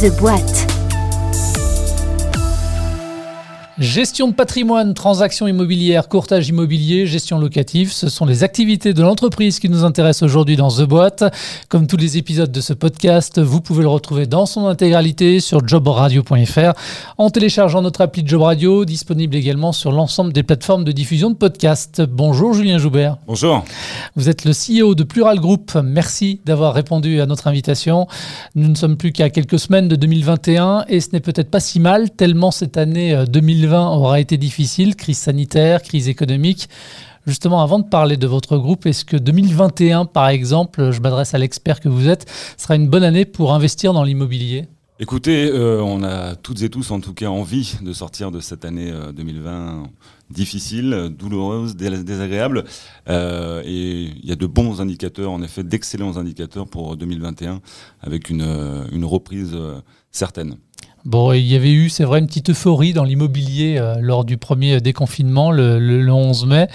The Boîte. Gestion de patrimoine, transactions immobilières, courtage immobilier, gestion locative, ce sont les activités de l'entreprise qui nous intéressent aujourd'hui dans The Boîte. Comme tous les épisodes de ce podcast, vous pouvez le retrouver dans son intégralité sur jobradio.fr en téléchargeant notre appli Job Radio, disponible également sur l'ensemble des plateformes de diffusion de podcasts. Bonjour Julien Joubert. Bonjour. Vous êtes le CEO de Plural Group. Merci d'avoir répondu à notre invitation. Nous ne sommes plus qu'à quelques semaines de 2021 et ce n'est peut-être pas si mal tellement cette année 2020 aura été difficile, crise sanitaire, crise économique. Justement, avant de parler de votre groupe, est-ce que 2021, par exemple, je m'adresse à l'expert que vous êtes, sera une bonne année pour investir dans l'immobilier? Écoutez, euh, on a toutes et tous en tout cas envie de sortir de cette année 2020 euh, difficile, douloureuse, désagréable. Euh, et il y a de bons indicateurs, en effet, d'excellents indicateurs pour 2021, avec une, une reprise certaine. Bon, il y avait eu, c'est vrai, une petite euphorie dans l'immobilier euh, lors du premier déconfinement le, 11 mai.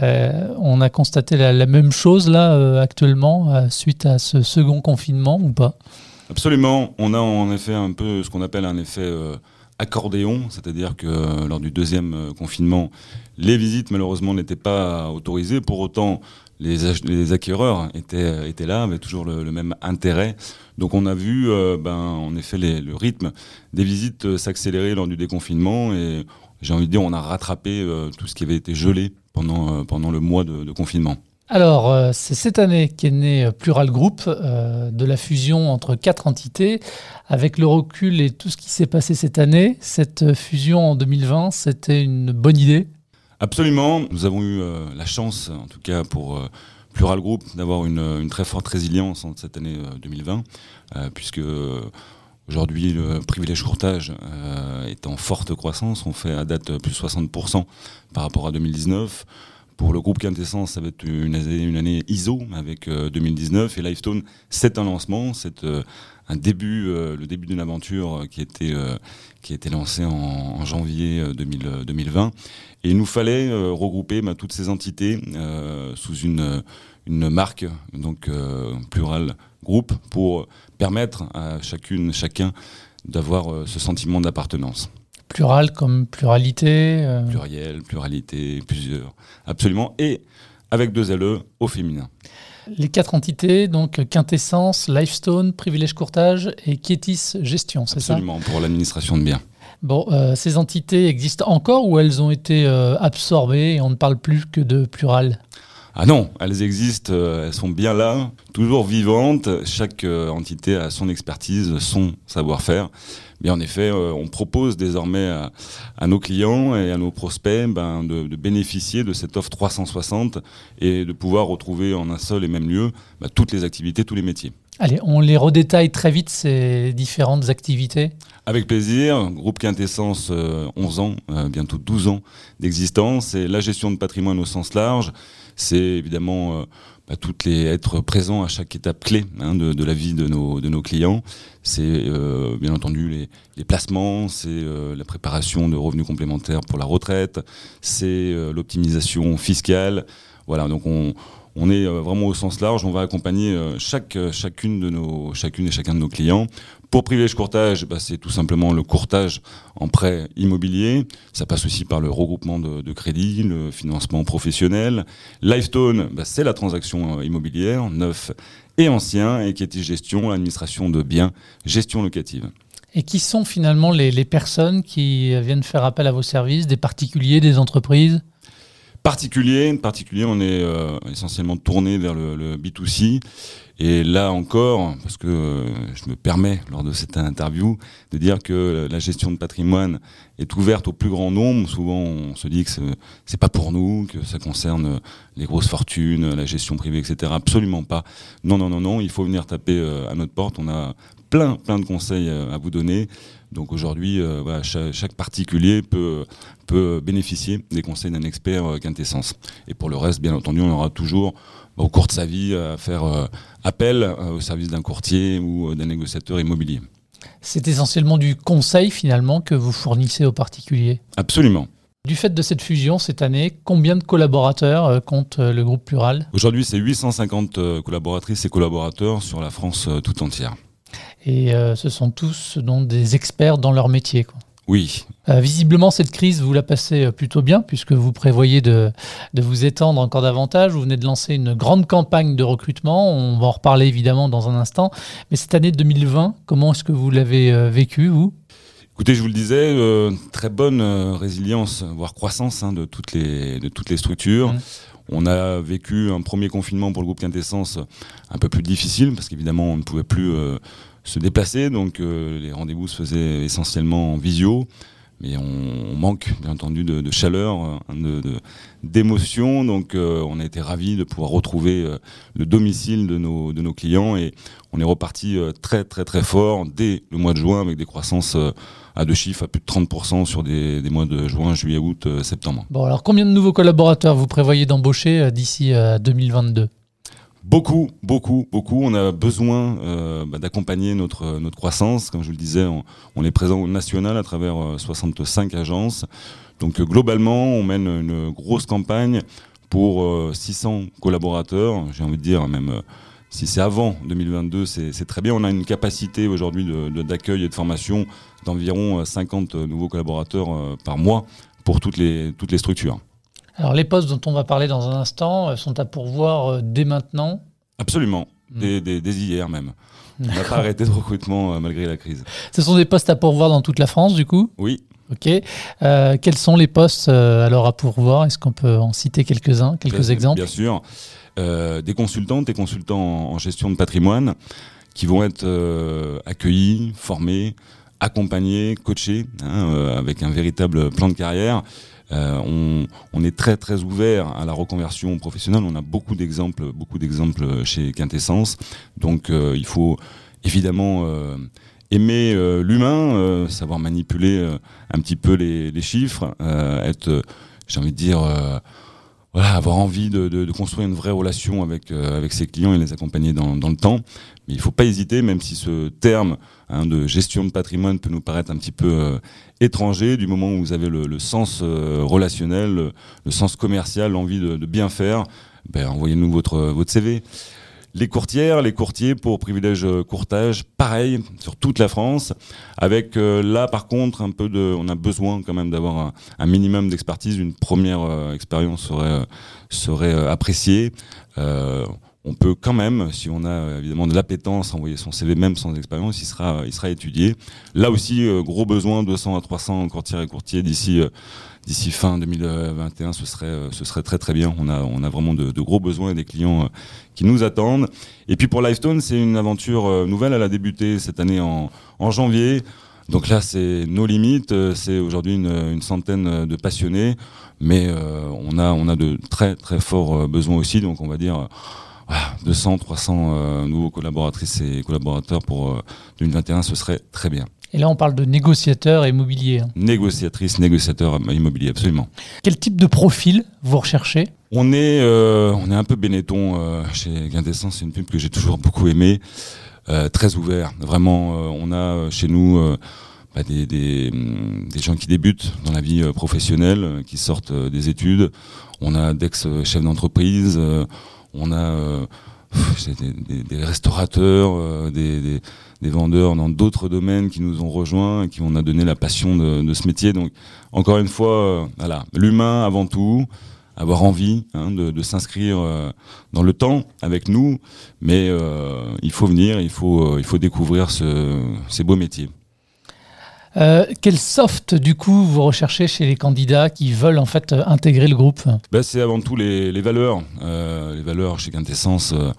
Euh, on a constaté la, même chose là euh, actuellement suite à ce second confinement ou pas? Absolument. On a en effet un peu ce qu'on appelle un effet accordéon, c'est-à-dire que lors du deuxième confinement, les visites malheureusement n'étaient pas autorisées. Pour autant, les, acquéreurs étaient, étaient là, avaient toujours le, même intérêt. Donc on a vu, euh, ben, en effet, le rythme des visites euh, s'accélérer lors du déconfinement et j'ai envie de dire, on a rattrapé euh, tout ce qui avait été gelé pendant, pendant le mois de, confinement. Alors, c'est cette année qu'est né Plural Group, de la fusion entre quatre entités. Avec le recul et tout ce qui s'est passé cette année, cette fusion en 2020, c'était une bonne idée Absolument. Nous avons eu euh, la chance, en tout cas pour euh, Plural Group, d'avoir une, très forte résilience en cette année 2020, euh, puisque aujourd'hui le privilège courtage est en forte croissance. On fait à date plus 60% par rapport à 2019. Pour le groupe Quintessence, ça va être une année, ISO avec 2019 et Lifestone, c'est un lancement, un début, le début d'une aventure qui était qui a été lancée en, janvier 2020 et il nous fallait euh, regrouper bah, toutes ces entités euh, sous une, une marque, donc euh, plural groupe, pour permettre à chacune, chacun d'avoir ce sentiment d'appartenance. Plural comme pluralité Pluriel, pluralité, plusieurs. Absolument. Et avec deux LE au féminin. Les quatre entités, donc Quintessence, Lifestone, Privilège Courtage et Kietis Gestion, c'est ça Absolument, pour l'administration de biens. Bon, euh, ces entités existent encore ou elles ont été euh, absorbées et on ne parle plus que de plural? Ah non, elles existent, euh, elles sont bien là, toujours vivantes. Chaque entité a son expertise, son savoir-faire. Mais en effet, on propose désormais à, nos clients et à nos prospects ben, de, bénéficier de cette offre 360 et de pouvoir retrouver en un seul et même lieu ben, toutes les activités, tous les métiers. Allez, on les redétaille très vite, ces différentes activités? Avec plaisir. Groupe Quintessence, 11 euh, ans, euh, bientôt 12 ans d'existence. Et la gestion de patrimoine au sens large, c'est évidemment euh, bah, toutes les, être présent à chaque étape clé hein, de, la vie de nos, de nos clients. C'est bien entendu les, les placements, c'est la préparation de revenus complémentaires pour la retraite, c'est l'optimisation fiscale. Voilà, donc on on est euh, vraiment au sens large. On va accompagner euh, chaque, euh, chacune, de nos, chacune et chacun de nos clients. Pour privilège courtage, bah, c'est tout simplement le courtage en prêt immobilier. Ça passe aussi par le regroupement de, crédits, le financement professionnel. Lifestone, bah, c'est la transaction immobilière, neuf et ancien, et qui était gestion, administration de biens, gestion locative. Et qui sont finalement les, les personnes qui viennent faire appel à vos services, des particuliers, des entreprises? Particulier. Particulier, on est euh, essentiellement tourné vers le, B2C. Et là encore, parce que euh, je me permets lors de cette interview de dire que la gestion de patrimoine est ouverte au plus grand nombre. Souvent, on se dit que c'est pas pour nous, que ça concerne les grosses fortunes, la gestion privée, etc. Absolument pas. Non, non, non, non. Il faut venir taper euh, à notre porte. On a plein, plein de conseils à vous donner. Donc aujourd'hui, euh, chaque, particulier peut, peut bénéficier des conseils d'un expert euh, quintessence. Et pour le reste, bien entendu, on aura toujours au cours de sa vie à faire euh, appel au service d'un courtier ou d'un négociateur immobilier. C'est essentiellement du conseil finalement que vous fournissez aux particuliers? Absolument. Du fait de cette fusion cette année, combien de collaborateurs compte le groupe Plural? Aujourd'hui, c'est 850 collaboratrices et collaborateurs sur la France tout entière. Et ce sont tous donc, des experts dans leur métier. Quoi. Oui. Euh, visiblement, cette crise, vous la passez euh, plutôt bien, puisque vous prévoyez de, vous étendre encore davantage. Vous venez de lancer une grande campagne de recrutement. On va en reparler évidemment dans un instant. Mais cette année 2020, comment est-ce que vous l'avez euh, vécu, vous? Écoutez, je vous le disais, très bonne résilience, voire croissance hein, de, toutes les, de toutes les structures. Mmh. On a vécu un premier confinement pour le groupe Quintessence un peu plus difficile, parce qu'évidemment, on ne pouvait plus se déplacer. Donc euh, les rendez-vous se faisaient essentiellement en visio. Mais on, manque bien entendu de, chaleur, hein, de, d'émotion. Donc euh, on a été ravis de pouvoir retrouver euh, le domicile de nos, de nos clients et on est reparti très très très fort dès le mois de juin avec des croissances à deux chiffres, à plus de 30% sur des, des mois de juin, juillet, août, septembre. Bon alors combien de nouveaux collaborateurs vous prévoyez d'embaucher d'ici 2022 Beaucoup, beaucoup, beaucoup. On a besoin euh, bah, d'accompagner notre, notre croissance. Comme je vous le disais, on, est présent au national à travers 65 euh, agences. Donc euh, globalement, on mène une grosse campagne pour 600 collaborateurs. J'ai envie de dire même si c'est avant 2022, c'est très bien. On a une capacité aujourd'hui d'accueil et de formation d'environ 50 nouveaux collaborateurs par mois pour toutes les, toutes les structures. Alors les postes dont on va parler dans un instant euh, sont à pourvoir euh, dès maintenant Absolument, hmm. dès, hier même. On n'a pas arrêté de recrutement euh, malgré la crise. Ce sont des postes à pourvoir dans toute la France du coup? Oui. Ok. quels sont les postes alors à pourvoir? Est-ce qu'on peut en citer quelques-uns, quelques exemples? Bien sûr. des consultantes et consultants en, gestion de patrimoine qui vont être accueillis, formés, accompagnés, coachés, hein, avec un véritable plan de carrière. Euh, on, est très très ouvert à la reconversion professionnelle. On a beaucoup d'exemples, beaucoup d'exemples chez Quintessence. Donc euh, il faut évidemment euh, aimer l'humain, savoir manipuler un petit peu les, chiffres, être, j'ai envie de dire, voilà, avoir envie de, construire une vraie relation avec, avec ses clients et les accompagner dans, le temps. Mais il ne faut pas hésiter, même si ce terme hein, de gestion de patrimoine peut nous paraître un petit peu étranger, du moment où vous avez le, sens euh, relationnel, le, sens commercial, l'envie de, bien faire, ben, envoyez-nous votre, CV. Les courtières, les courtiers pour privilège euh, courtage, pareil sur toute la France. Avec euh, là par contre un peu de, on a besoin quand même d'avoir un, minimum d'expertise. Une première expérience serait serait appréciée on peut quand même, si on a euh, évidemment de l'appétence, envoyer son CV même sans expérience, il sera, il sera étudié. Là aussi, euh, gros besoin, 200 à 300 courtiers et courtiers d'ici euh, d'ici fin 2021, ce serait, ce serait très très bien. On a, on a vraiment de, gros besoins et des clients qui nous attendent. Et puis pour Lifestone, c'est une aventure nouvelle. Elle a débuté cette année en, en janvier. Donc là, c'est nos limites. C'est aujourd'hui une, une, centaine de passionnés, mais on a, on a de très très forts besoins aussi. Donc on va dire 200, 300 euh, nouveaux collaboratrices et collaborateurs pour 2021, euh, ce serait très bien. Et là, on parle de négociateurs immobiliers. Hein. Négociatrices, négociateurs immobiliers, absolument. Quel type de profil vous recherchez? On est, euh, on est un peu Benetton chez Quintessence, c'est une pub que j'ai toujours beaucoup aimé, très ouvert. Vraiment, on a chez nous bah, des, des, des, gens qui débutent dans la vie professionnelle, qui sortent des études. On a d'ex-chefs d'entreprise on a euh, des, restaurateurs, euh, des, vendeurs dans d'autres domaines qui nous ont rejoints et qui on a donné la passion de, ce métier. Donc, encore une fois, euh, voilà, l'humain avant tout, avoir envie hein, de, s'inscrire dans le temps avec nous, mais il faut venir, il faut, il faut découvrir ces beaux métiers. Euh, quel soft, du coup, vous recherchez chez les candidats qui veulent en fait intégrer le groupe ben, C'est avant tout les, valeurs. Euh, les valeurs chez Quintessence, euh,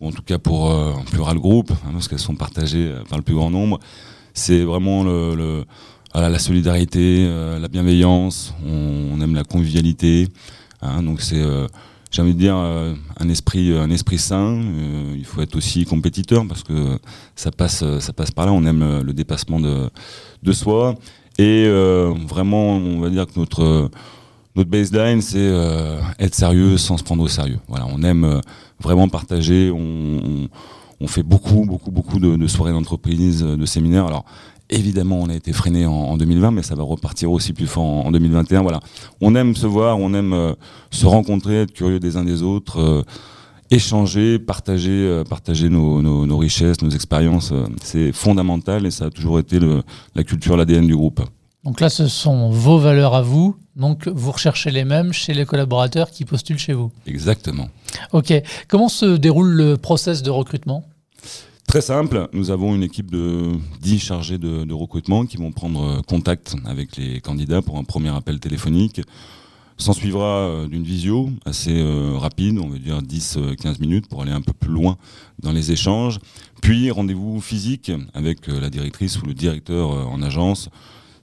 ou en tout cas pour Plural Group, hein, parce qu'elles sont partagées par le plus grand nombre. C'est vraiment le, la solidarité, la bienveillance, on, aime la convivialité. Hein, donc c'est j'ai envie de dire un esprit un esprit sain il faut être aussi compétiteur parce que ça passe ça passe par là on aime le dépassement de de soi. Et euh, vraiment, on va dire que notre, notre baseline, c'est euh, être sérieux sans se prendre au sérieux. Voilà, on aime euh, vraiment partager. On, on, fait beaucoup, beaucoup, beaucoup de, soirées d'entreprise, de séminaires. Alors, évidemment, on a été freiné en, 2020, mais ça va repartir aussi plus fort en, 2021. Voilà, on aime se voir, on aime se rencontrer, être curieux des uns des autres échanger, partager, partager nos, richesses, nos expériences. c'est fondamental et ça a toujours été la culture, l'ADN du groupe. Donc là, ce sont vos valeurs à vous. Donc vous recherchez les mêmes chez les collaborateurs qui postulent chez vous. Exactement. Ok. Comment se déroule le process de recrutement? Très simple, nous avons une équipe de 10 chargés de, recrutement qui vont prendre contact avec les candidats pour un premier appel téléphonique. S'en suivra euh, d'une visio assez euh, rapide, on va dire 10-15 minutes pour aller un peu plus loin dans les échanges. Puis rendez-vous physique avec euh, la directrice ou le directeur en agence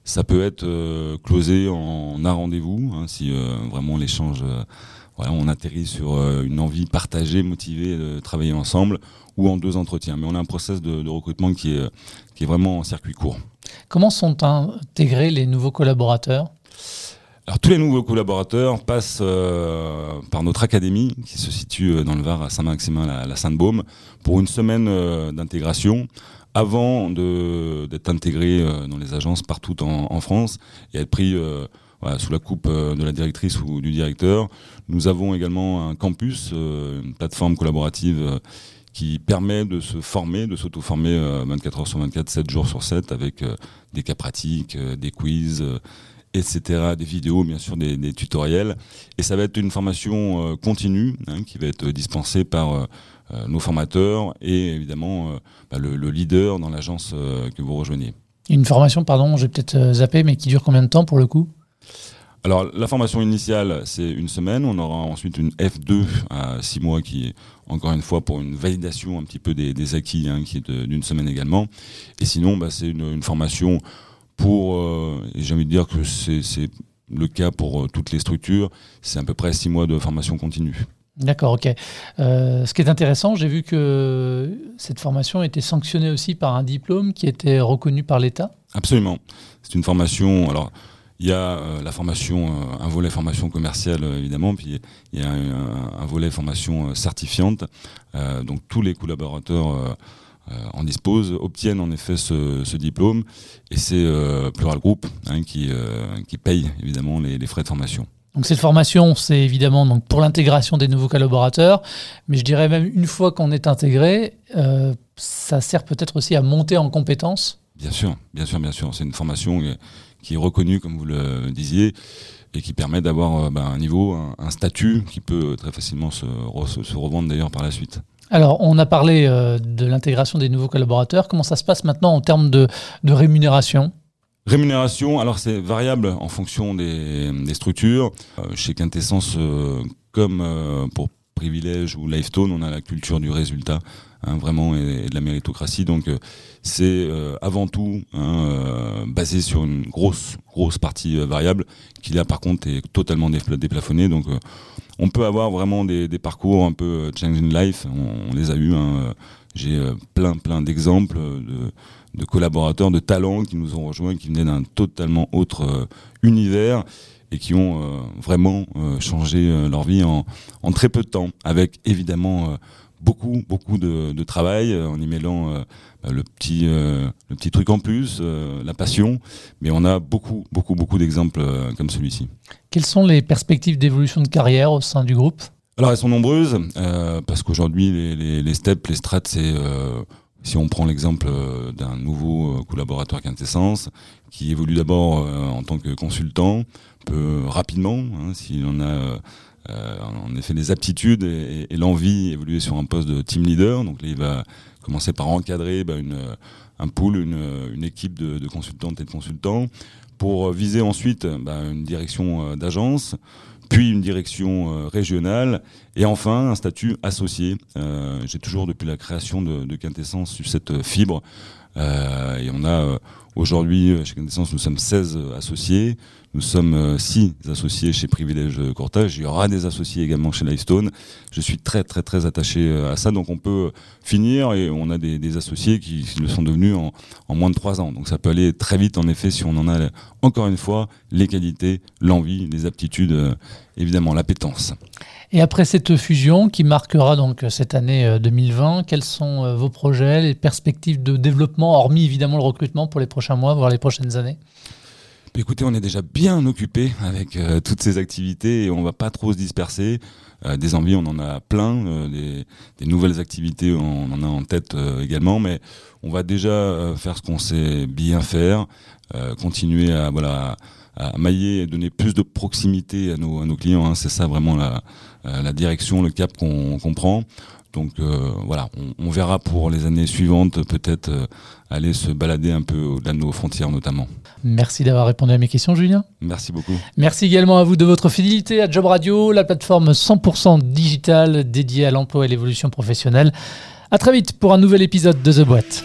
ça peut être euh, closé en un rendez-vous, hein, si euh, vraiment l'échange, euh, on atterrit sur une envie partagée, motivée de travailler ensemble, ou en deux entretiens. Mais on a un process de, recrutement qui est, qui est vraiment en circuit court. Comment sont intégrés les nouveaux collaborateurs? Alors tous les nouveaux collaborateurs passent par notre académie qui se situe dans le Var à Saint-Maximin, la, la Sainte-Baume, pour une semaine d'intégration avant d'être intégré euh, dans les agences partout en, France et être pris euh, sous la coupe euh, de la directrice ou du directeur. Nous avons également un campus, une plateforme collaborative qui permet de se former, de s'auto-former 24 heures sur 24, 7 jours sur 7 avec des cas pratiques, des quiz, etc., des vidéos, bien sûr, des, tutoriels. Et ça va être une formation continue hein, qui va être dispensée par euh, nos formateurs et évidemment euh, bah, le, leader dans l'agence euh, que vous rejoignez. Une formation, pardon, j'ai peut-être zappé, mais qui dure combien de temps pour le coup? Alors la formation initiale, c'est une semaine. On aura ensuite une F2 à six mois qui est encore une fois pour une validation un petit peu des, acquis, hein, qui est d'une semaine également. Et sinon, bah, c'est une, formation pour, et j'ai envie de dire que c'est le cas pour toutes les structures, c'est à peu près six mois de formation continue. D'accord, ok. Euh, ce qui est intéressant, j'ai vu que cette formation était sanctionnée aussi par un diplôme qui était reconnu par l'État. Absolument. C'est une formation. Alors, il y a euh, la formation, euh, un volet formation commerciale évidemment, puis il y a un, volet formation certifiante. donc tous les collaborateurs en disposent, obtiennent en effet ce, diplôme, et c'est Plural Group hein, qui, qui paye évidemment les frais de formation. Donc cette formation, c'est évidemment donc pour l'intégration des nouveaux collaborateurs, mais je dirais même une fois qu'on est intégré, euh, ça sert peut-être aussi à monter en compétences. Bien sûr, bien sûr, bien sûr. C'est une formation qui est reconnue, comme vous le disiez, et qui permet d'avoir euh, ben, un niveau, un, statut qui peut très facilement se, se revendre d'ailleurs par la suite. Alors, on a parlé euh, de l'intégration des nouveaux collaborateurs. Comment ça se passe maintenant en termes de rémunération? Rémunération, alors c'est variable en fonction des, structures. Euh, chez Quintessence, euh, comme pour Privilège ou Lifestone, on a la culture du résultat, hein, vraiment, et, de la méritocratie. Donc c'est avant tout hein, basé sur une grosse, grosse partie variable, qui là par contre est totalement déplafonnée. Donc on peut avoir vraiment des, parcours un peu changing life, on, les a eu. Hein, J'ai plein, plein d'exemples de collaborateurs, de talents qui nous ont rejoints, qui venaient d'un totalement autre euh, univers et qui ont euh, vraiment euh, changé leur vie en, très peu de temps, avec évidemment beaucoup, beaucoup de, travail, en y mêlant bah, le, petit, le petit truc en plus, la passion, mais on a beaucoup, beaucoup, beaucoup d'exemples comme celui-ci. Quelles sont les perspectives d'évolution de carrière au sein du groupe? Alors elles sont nombreuses, parce qu'aujourd'hui les, les, les, steps, les strates, c'est si on prend l'exemple euh, d'un nouveau euh, collaborateur Quintessence, qui évolue d'abord euh, en tant que consultant, peut rapidement, hein, s'il en a en effet des aptitudes et, l'envie évoluer sur un poste de team leader. Donc il va commencer par encadrer bah, une, un pool, une, équipe de, de, consultantes et de consultants, pour viser ensuite bah, une direction d'agence, puis une direction euh, régionale, et enfin un statut associé. Euh, j'ai toujours, depuis la création de, de Quintessence, eu cette fibre, euh, et on a aujourd'hui, chez Quintessence, nous sommes 16 associés, nous sommes 6 associés chez Privilège Courtage, il y aura des associés également chez Lifestone. Je suis très très très attaché à ça, donc on peut finir, et on a des, associés qui le sont devenus en, en moins de 3 ans. Donc ça peut aller très vite, en effet, si on en a, encore une fois, les qualités, l'envie, les aptitudes, évidemment, l'appétence. Et après cette fusion qui marquera donc cette année 2020, euh, quels sont euh, vos projets, les perspectives de développement, hormis évidemment le recrutement pour les prochains mois, voire les prochaines années? Écoutez, on est déjà bien occupé avec euh, toutes ces activités et on va pas trop se disperser. Euh, des envies, on en a plein, euh, des, des, nouvelles activités, on en a en tête également, mais on va déjà faire ce qu'on sait bien faire, continuer à voilà à mailler et donner plus de proximité à nos, à nos clients. Hein. C'est ça vraiment la, la direction, le cap qu'on qu'on prend. Donc euh, voilà, on, verra pour les années suivantes peut-être euh, aller se balader un peu au-delà de nos frontières notamment. Merci d'avoir répondu à mes questions Julien. Merci beaucoup. Merci également à vous de votre fidélité à Job Radio, la plateforme 100% digitale dédiée à l'emploi et l'évolution professionnelle. À très vite pour un nouvel épisode de The Boîte.